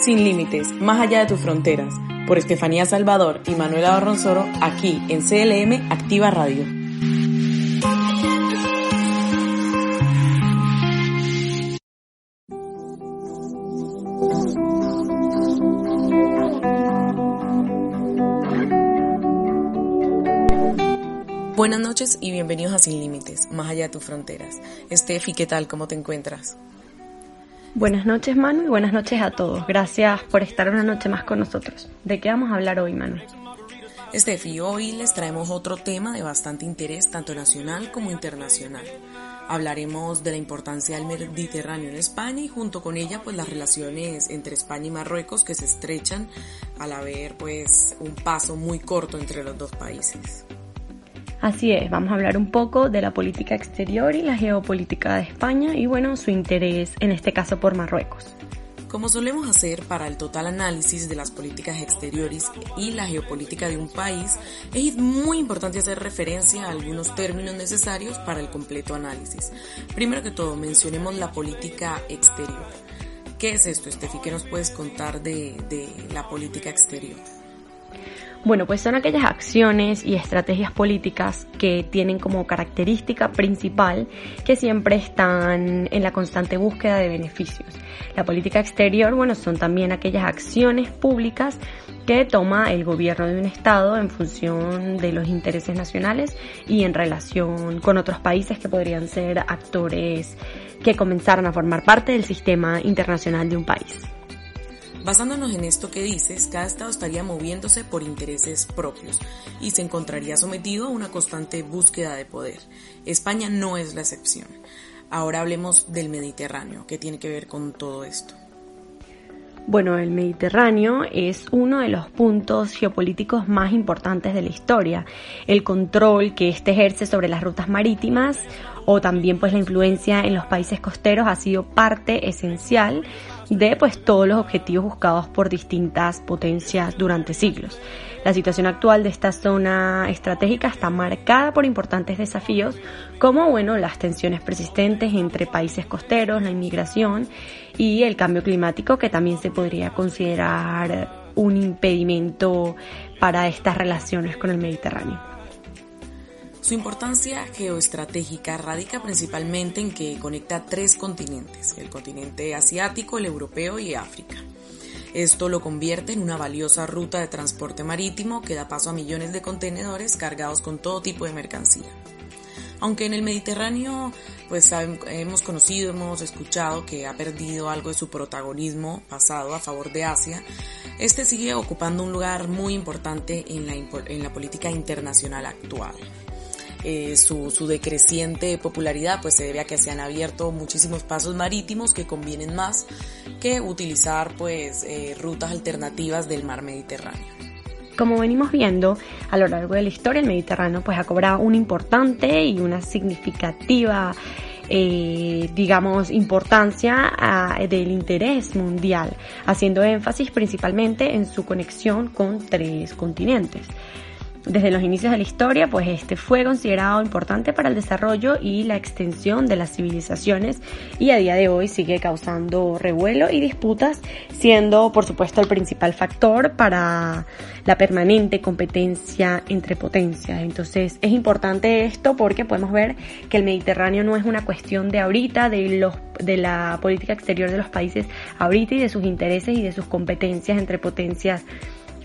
Sin límites, más allá de tus fronteras, por Estefanía Salvador y Manuela Barronzoro, aquí en CLM Activa Radio. Buenas noches y bienvenidos a Sin Límites, más allá de tus fronteras. Estefi, ¿qué tal? ¿Cómo te encuentras? Buenas noches, Manu, y buenas noches a todos. Gracias por estar una noche más con nosotros. ¿De qué vamos a hablar hoy, Manu? Estefi, hoy les traemos otro tema de bastante interés, tanto nacional como internacional. Hablaremos de la importancia del Mediterráneo en España y junto con ella pues las relaciones entre España y Marruecos que se estrechan al haber pues un paso muy corto entre los dos países. Así es, vamos a hablar un poco de la política exterior y la geopolítica de España y bueno, su interés en este caso por Marruecos. Como solemos hacer para el total análisis de las políticas exteriores y la geopolítica de un país, es muy importante hacer referencia a algunos términos necesarios para el completo análisis. Primero que todo, mencionemos la política exterior. ¿Qué es esto, Estefi? ¿Qué nos puedes contar de, de la política exterior? Bueno, pues son aquellas acciones y estrategias políticas que tienen como característica principal que siempre están en la constante búsqueda de beneficios. La política exterior, bueno, son también aquellas acciones públicas que toma el gobierno de un Estado en función de los intereses nacionales y en relación con otros países que podrían ser actores que comenzaran a formar parte del sistema internacional de un país. Basándonos en esto que dices, cada estado estaría moviéndose por intereses propios y se encontraría sometido a una constante búsqueda de poder. España no es la excepción. Ahora hablemos del Mediterráneo, que tiene que ver con todo esto. Bueno, el Mediterráneo es uno de los puntos geopolíticos más importantes de la historia. El control que éste ejerce sobre las rutas marítimas o también pues la influencia en los países costeros ha sido parte esencial de pues todos los objetivos buscados por distintas potencias durante siglos. La situación actual de esta zona estratégica está marcada por importantes desafíos como bueno, las tensiones persistentes entre países costeros, la inmigración y el cambio climático que también se podría considerar un impedimento para estas relaciones con el Mediterráneo. Su importancia geoestratégica radica principalmente en que conecta tres continentes, el continente asiático, el europeo y África. Esto lo convierte en una valiosa ruta de transporte marítimo que da paso a millones de contenedores cargados con todo tipo de mercancía. Aunque en el Mediterráneo, pues hemos conocido, hemos escuchado que ha perdido algo de su protagonismo pasado a favor de Asia, este sigue ocupando un lugar muy importante en la, en la política internacional actual. Eh, su, su, decreciente popularidad pues se debe a que se han abierto muchísimos pasos marítimos que convienen más que utilizar pues eh, rutas alternativas del mar Mediterráneo. Como venimos viendo a lo largo de la historia, el Mediterráneo pues ha cobrado una importante y una significativa eh, digamos, importancia ah, del interés mundial, haciendo énfasis principalmente en su conexión con tres continentes desde los inicios de la historia, pues este fue considerado importante para el desarrollo y la extensión de las civilizaciones y a día de hoy sigue causando revuelo y disputas, siendo por supuesto el principal factor para la permanente competencia entre potencias. Entonces es importante esto porque podemos ver que el Mediterráneo no es una cuestión de ahorita, de los de la política exterior de los países ahorita y de sus intereses y de sus competencias entre potencias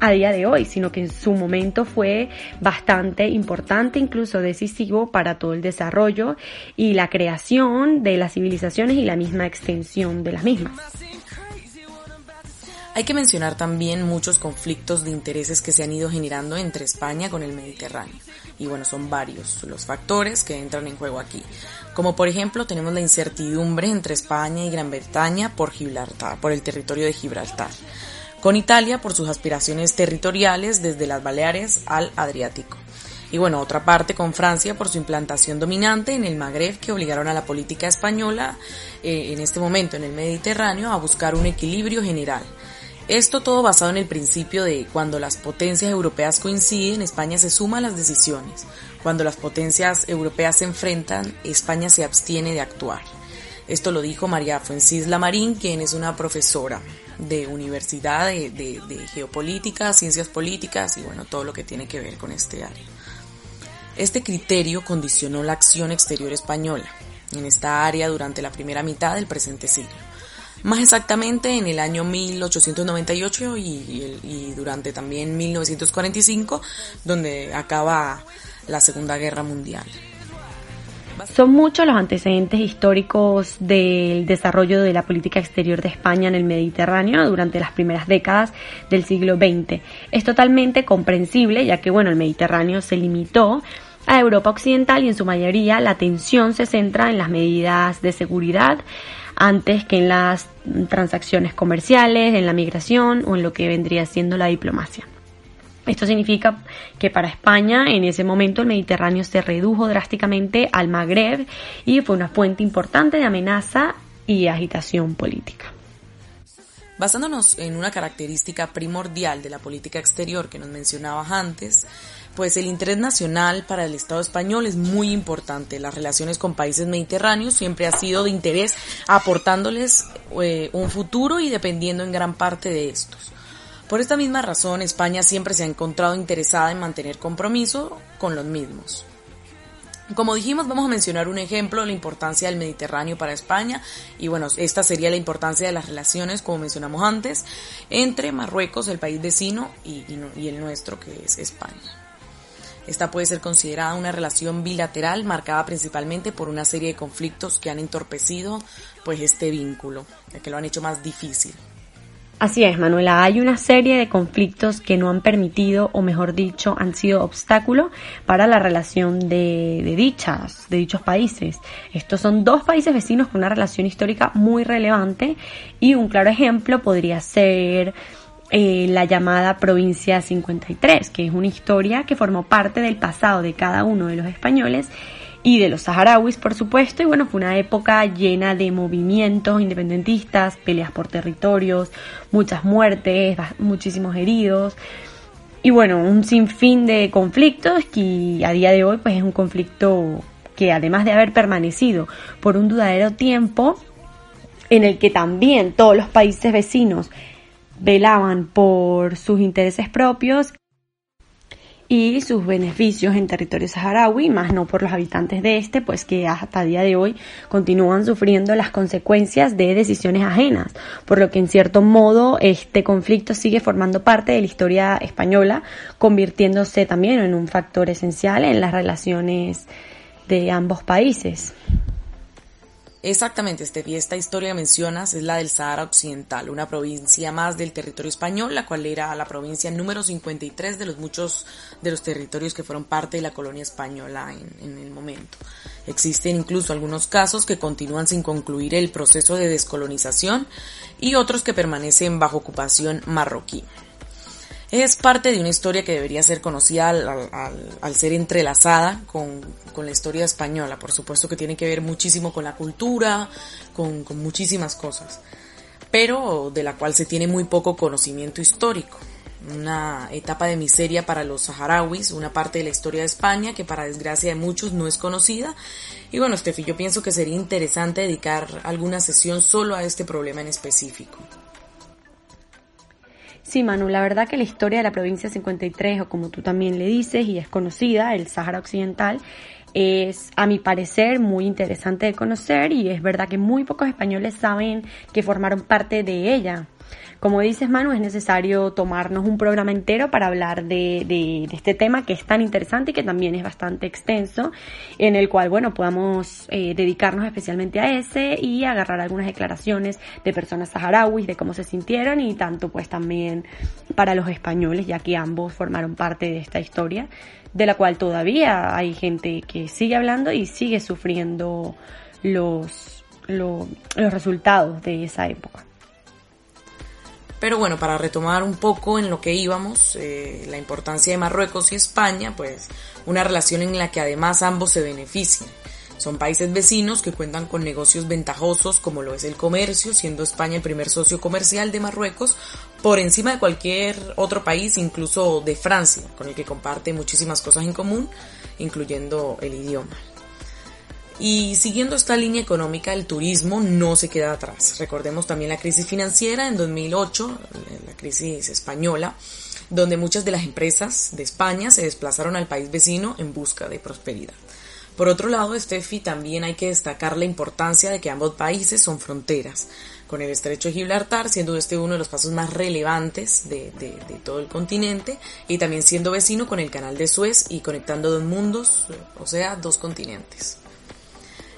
a día de hoy, sino que en su momento fue bastante importante, incluso decisivo para todo el desarrollo y la creación de las civilizaciones y la misma extensión de las mismas. Hay que mencionar también muchos conflictos de intereses que se han ido generando entre España con el Mediterráneo. Y bueno, son varios los factores que entran en juego aquí. Como por ejemplo tenemos la incertidumbre entre España y Gran Bretaña por Gibraltar, por el territorio de Gibraltar. Con Italia por sus aspiraciones territoriales desde las Baleares al Adriático y bueno, otra parte con Francia por su implantación dominante en el Magreb que obligaron a la política española eh, en este momento en el Mediterráneo a buscar un equilibrio general. Esto todo basado en el principio de cuando las potencias europeas coinciden, España se suma a las decisiones. Cuando las potencias europeas se enfrentan, España se abstiene de actuar. Esto lo dijo María Fuencisla Marín, quien es una profesora de universidad de, de geopolítica, ciencias políticas y bueno, todo lo que tiene que ver con este área. Este criterio condicionó la acción exterior española en esta área durante la primera mitad del presente siglo. Más exactamente en el año 1898 y, durante también 1945, donde acaba la Segunda Guerra Mundial. Son muchos los antecedentes históricos del desarrollo de la política exterior de España en el Mediterráneo durante las primeras décadas del siglo XX. Es totalmente comprensible ya que bueno, el Mediterráneo se limitó a Europa Occidental y en su mayoría la atención se centra en las medidas de seguridad antes que en las transacciones comerciales, en la migración o en lo que vendría siendo la diplomacia. Esto significa que para España en ese momento el Mediterráneo se redujo drásticamente al Magreb y fue una fuente importante de amenaza y agitación política. Basándonos en una característica primordial de la política exterior que nos mencionabas antes, pues el interés nacional para el Estado español es muy importante. Las relaciones con países mediterráneos siempre ha sido de interés aportándoles eh, un futuro y dependiendo en gran parte de estos. Por esta misma razón, España siempre se ha encontrado interesada en mantener compromiso con los mismos. Como dijimos, vamos a mencionar un ejemplo la importancia del Mediterráneo para España y bueno, esta sería la importancia de las relaciones, como mencionamos antes, entre Marruecos, el país vecino, y el nuestro, que es España. Esta puede ser considerada una relación bilateral marcada principalmente por una serie de conflictos que han entorpecido pues este vínculo, que lo han hecho más difícil. Así es, Manuela, hay una serie de conflictos que no han permitido, o mejor dicho, han sido obstáculo para la relación de, dichas, de dichos países. Estos son dos países vecinos con una relación histórica muy relevante y un claro ejemplo podría ser eh, la llamada provincia 53, que es una historia que formó parte del pasado de cada uno de los españoles y de los saharauis, por supuesto, y bueno, fue una época llena de movimientos independentistas, peleas por territorios, muchas muertes, muchísimos heridos, y bueno, un sinfín de conflictos que a día de hoy pues es un conflicto que además de haber permanecido por un dudadero tiempo, en el que también todos los países vecinos velaban por sus intereses propios y sus beneficios en territorio saharaui, más no por los habitantes de este, pues que hasta día de hoy continúan sufriendo las consecuencias de decisiones ajenas, por lo que en cierto modo este conflicto sigue formando parte de la historia española, convirtiéndose también en un factor esencial en las relaciones de ambos países. Exactamente, Estefi. Esta historia mencionas es la del Sahara Occidental, una provincia más del territorio español, la cual era la provincia número 53 de los muchos de los territorios que fueron parte de la colonia española en el momento. Existen incluso algunos casos que continúan sin concluir el proceso de descolonización y otros que permanecen bajo ocupación marroquí. Es parte de una historia que debería ser conocida al, ser entrelazada con, la historia española. Por supuesto que tiene que ver muchísimo con la cultura, con, muchísimas cosas, pero de la cual se tiene muy poco conocimiento histórico una etapa de miseria para los saharauis, una parte de la historia de España que para desgracia de muchos no es conocida. Y bueno, Steffi, yo pienso que sería interesante dedicar alguna sesión solo a este problema en específico. Sí, Manu, la verdad que la historia de la provincia 53, o como tú también le dices, y es conocida, el Sáhara Occidental, es a mi parecer muy interesante de conocer y es verdad que muy pocos españoles saben que formaron parte de ella. Como dices, Manu, es necesario tomarnos un programa entero para hablar de, de, este tema que es tan interesante y que también es bastante extenso, en el cual, bueno, podamos eh, dedicarnos especialmente a ese y agarrar algunas declaraciones de personas saharauis, de cómo se sintieron y tanto pues también para los españoles, ya que ambos formaron parte de esta historia, de la cual todavía hay gente que sigue hablando y sigue sufriendo los, los resultados de esa época. Pero bueno, para retomar un poco en lo que íbamos, eh, la importancia de Marruecos y España, pues una relación en la que además ambos se benefician. Son países vecinos que cuentan con negocios ventajosos como lo es el comercio, siendo España el primer socio comercial de Marruecos por encima de cualquier otro país, incluso de Francia, con el que comparte muchísimas cosas en común, incluyendo el idioma. Y siguiendo esta línea económica, el turismo no se queda atrás. Recordemos también la crisis financiera en 2008, la crisis española, donde muchas de las empresas de España se desplazaron al país vecino en busca de prosperidad. Por otro lado, Steffi, también hay que destacar la importancia de que ambos países son fronteras, con el estrecho de Gibraltar siendo este uno de los pasos más relevantes de, de, todo el continente y también siendo vecino con el canal de Suez y conectando dos mundos, o sea, dos continentes.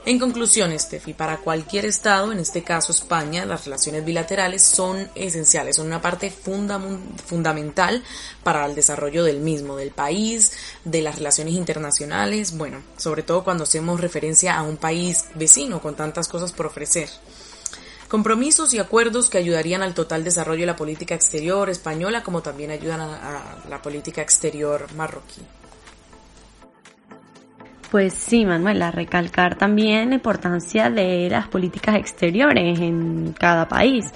En conclusión, Steffi, para cualquier Estado, en este caso España, las relaciones bilaterales son esenciales, son una parte fundamental para el desarrollo del mismo, del país, de las relaciones internacionales, bueno, sobre todo cuando hacemos referencia a un país vecino con tantas cosas por ofrecer. Compromisos y acuerdos que ayudarían al total desarrollo de la política exterior española, como también ayudan a, a la política exterior marroquí. Pues sí, Manuela, recalcar también la importancia de las políticas exteriores en cada país,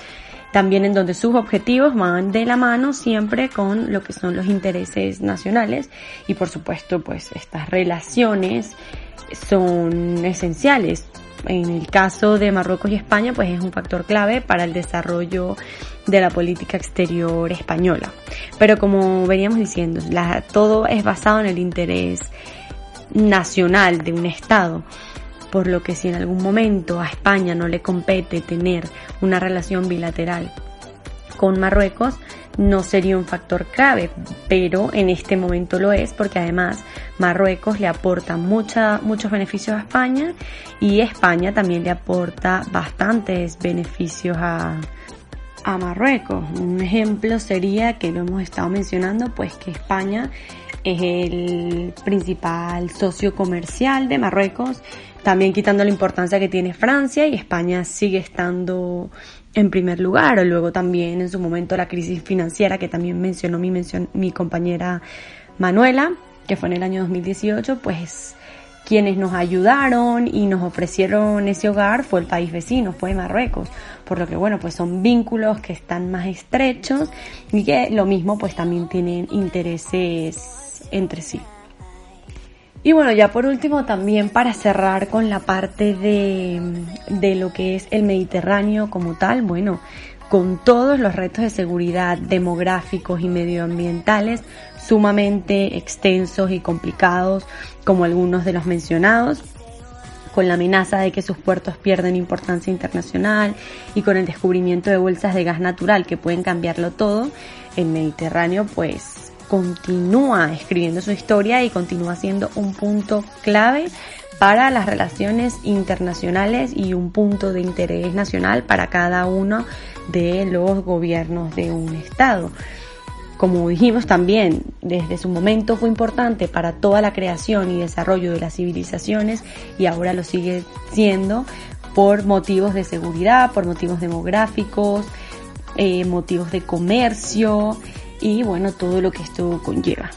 también en donde sus objetivos van de la mano siempre con lo que son los intereses nacionales y por supuesto pues estas relaciones son esenciales. En el caso de Marruecos y España pues es un factor clave para el desarrollo de la política exterior española. Pero como veníamos diciendo, todo es basado en el interés nacional de un Estado. Por lo que si en algún momento a España no le compete tener una relación bilateral con Marruecos, no sería un factor clave, pero en este momento lo es porque además Marruecos le aporta mucha, muchos beneficios a España y España también le aporta bastantes beneficios a, a Marruecos. Un ejemplo sería que lo hemos estado mencionando, pues que España es el principal socio comercial de Marruecos, también quitando la importancia que tiene Francia y España sigue estando en primer lugar. Luego también en su momento la crisis financiera que también mencionó mi, mi compañera Manuela, que fue en el año 2018, pues quienes nos ayudaron y nos ofrecieron ese hogar fue el país vecino, fue Marruecos. Por lo que bueno, pues son vínculos que están más estrechos y que lo mismo pues también tienen intereses entre sí. Y bueno, ya por último también para cerrar con la parte de, de lo que es el Mediterráneo como tal, bueno, con todos los retos de seguridad demográficos y medioambientales sumamente extensos y complicados, como algunos de los mencionados, con la amenaza de que sus puertos pierden importancia internacional y con el descubrimiento de bolsas de gas natural que pueden cambiarlo todo, el Mediterráneo pues continúa escribiendo su historia y continúa siendo un punto clave para las relaciones internacionales y un punto de interés nacional para cada uno de los gobiernos de un Estado. Como dijimos también, desde su momento fue importante para toda la creación y desarrollo de las civilizaciones y ahora lo sigue siendo por motivos de seguridad, por motivos demográficos, eh, motivos de comercio, y bueno, todo lo que esto conlleva.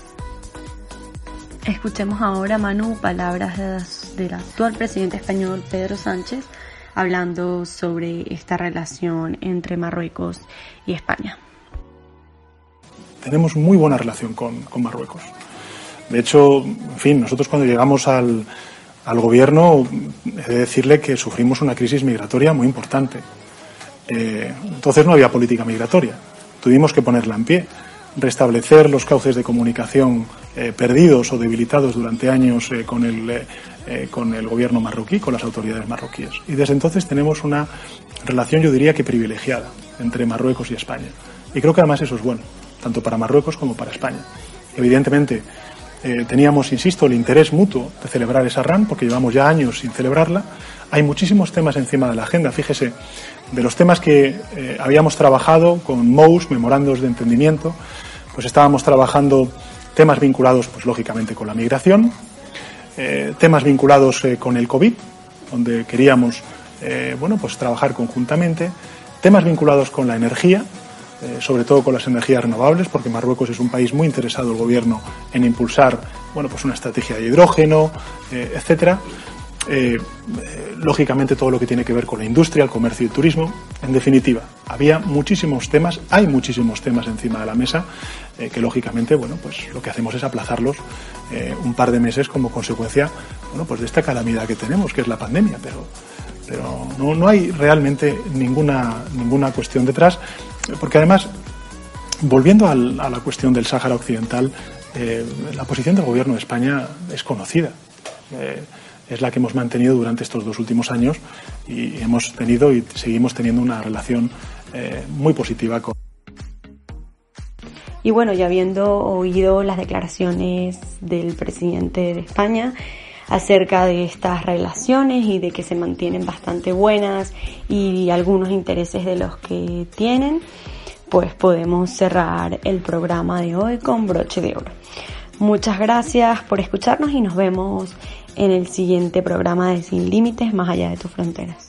Escuchemos ahora, Manu, palabras del actual presidente español Pedro Sánchez hablando sobre esta relación entre Marruecos y España. Tenemos muy buena relación con, Marruecos. De hecho, en fin, nosotros cuando llegamos al, al gobierno, he de decirle que sufrimos una crisis migratoria muy importante. Eh, entonces no había política migratoria. Tuvimos que ponerla en pie restablecer los cauces de comunicación eh, perdidos o debilitados durante años eh, con, el, eh, con el gobierno marroquí, con las autoridades marroquíes. Y desde entonces tenemos una relación, yo diría que privilegiada, entre Marruecos y España. Y creo que además eso es bueno, tanto para Marruecos como para España. Evidentemente, teníamos, insisto, el interés mutuo de celebrar esa RAN, porque llevamos ya años sin celebrarla. Hay muchísimos temas encima de la agenda. Fíjese, de los temas que habíamos trabajado con MOUS, memorandos de entendimiento, pues estábamos trabajando temas vinculados, pues lógicamente, con la migración, eh, temas vinculados eh, con el COVID, donde queríamos, eh, bueno, pues trabajar conjuntamente, temas vinculados con la energía, sobre todo con las energías renovables, porque Marruecos es un país muy interesado el gobierno en impulsar, bueno, pues una estrategia de hidrógeno, etcétera. Lógicamente todo lo que tiene que ver con la industria, el comercio y el turismo. En definitiva, había muchísimos temas, hay muchísimos temas encima de la mesa eh, que lógicamente, bueno, pues lo que hacemos es aplazarlos eh, un par de meses como consecuencia, bueno, pues de esta calamidad que tenemos, que es la pandemia, pero pero no, no hay realmente ninguna ninguna cuestión detrás, porque además volviendo a la cuestión del Sáhara Occidental, la posición del Gobierno de España es conocida es la que hemos mantenido durante estos dos últimos años y hemos tenido y seguimos teniendo una relación eh, muy positiva. Y bueno, ya habiendo oído las declaraciones del presidente de España acerca de estas relaciones y de que se mantienen bastante buenas y algunos intereses de los que tienen, pues podemos cerrar el programa de hoy con broche de oro. Muchas gracias por escucharnos y nos vemos en el siguiente programa de Sin Límites más allá de tus fronteras.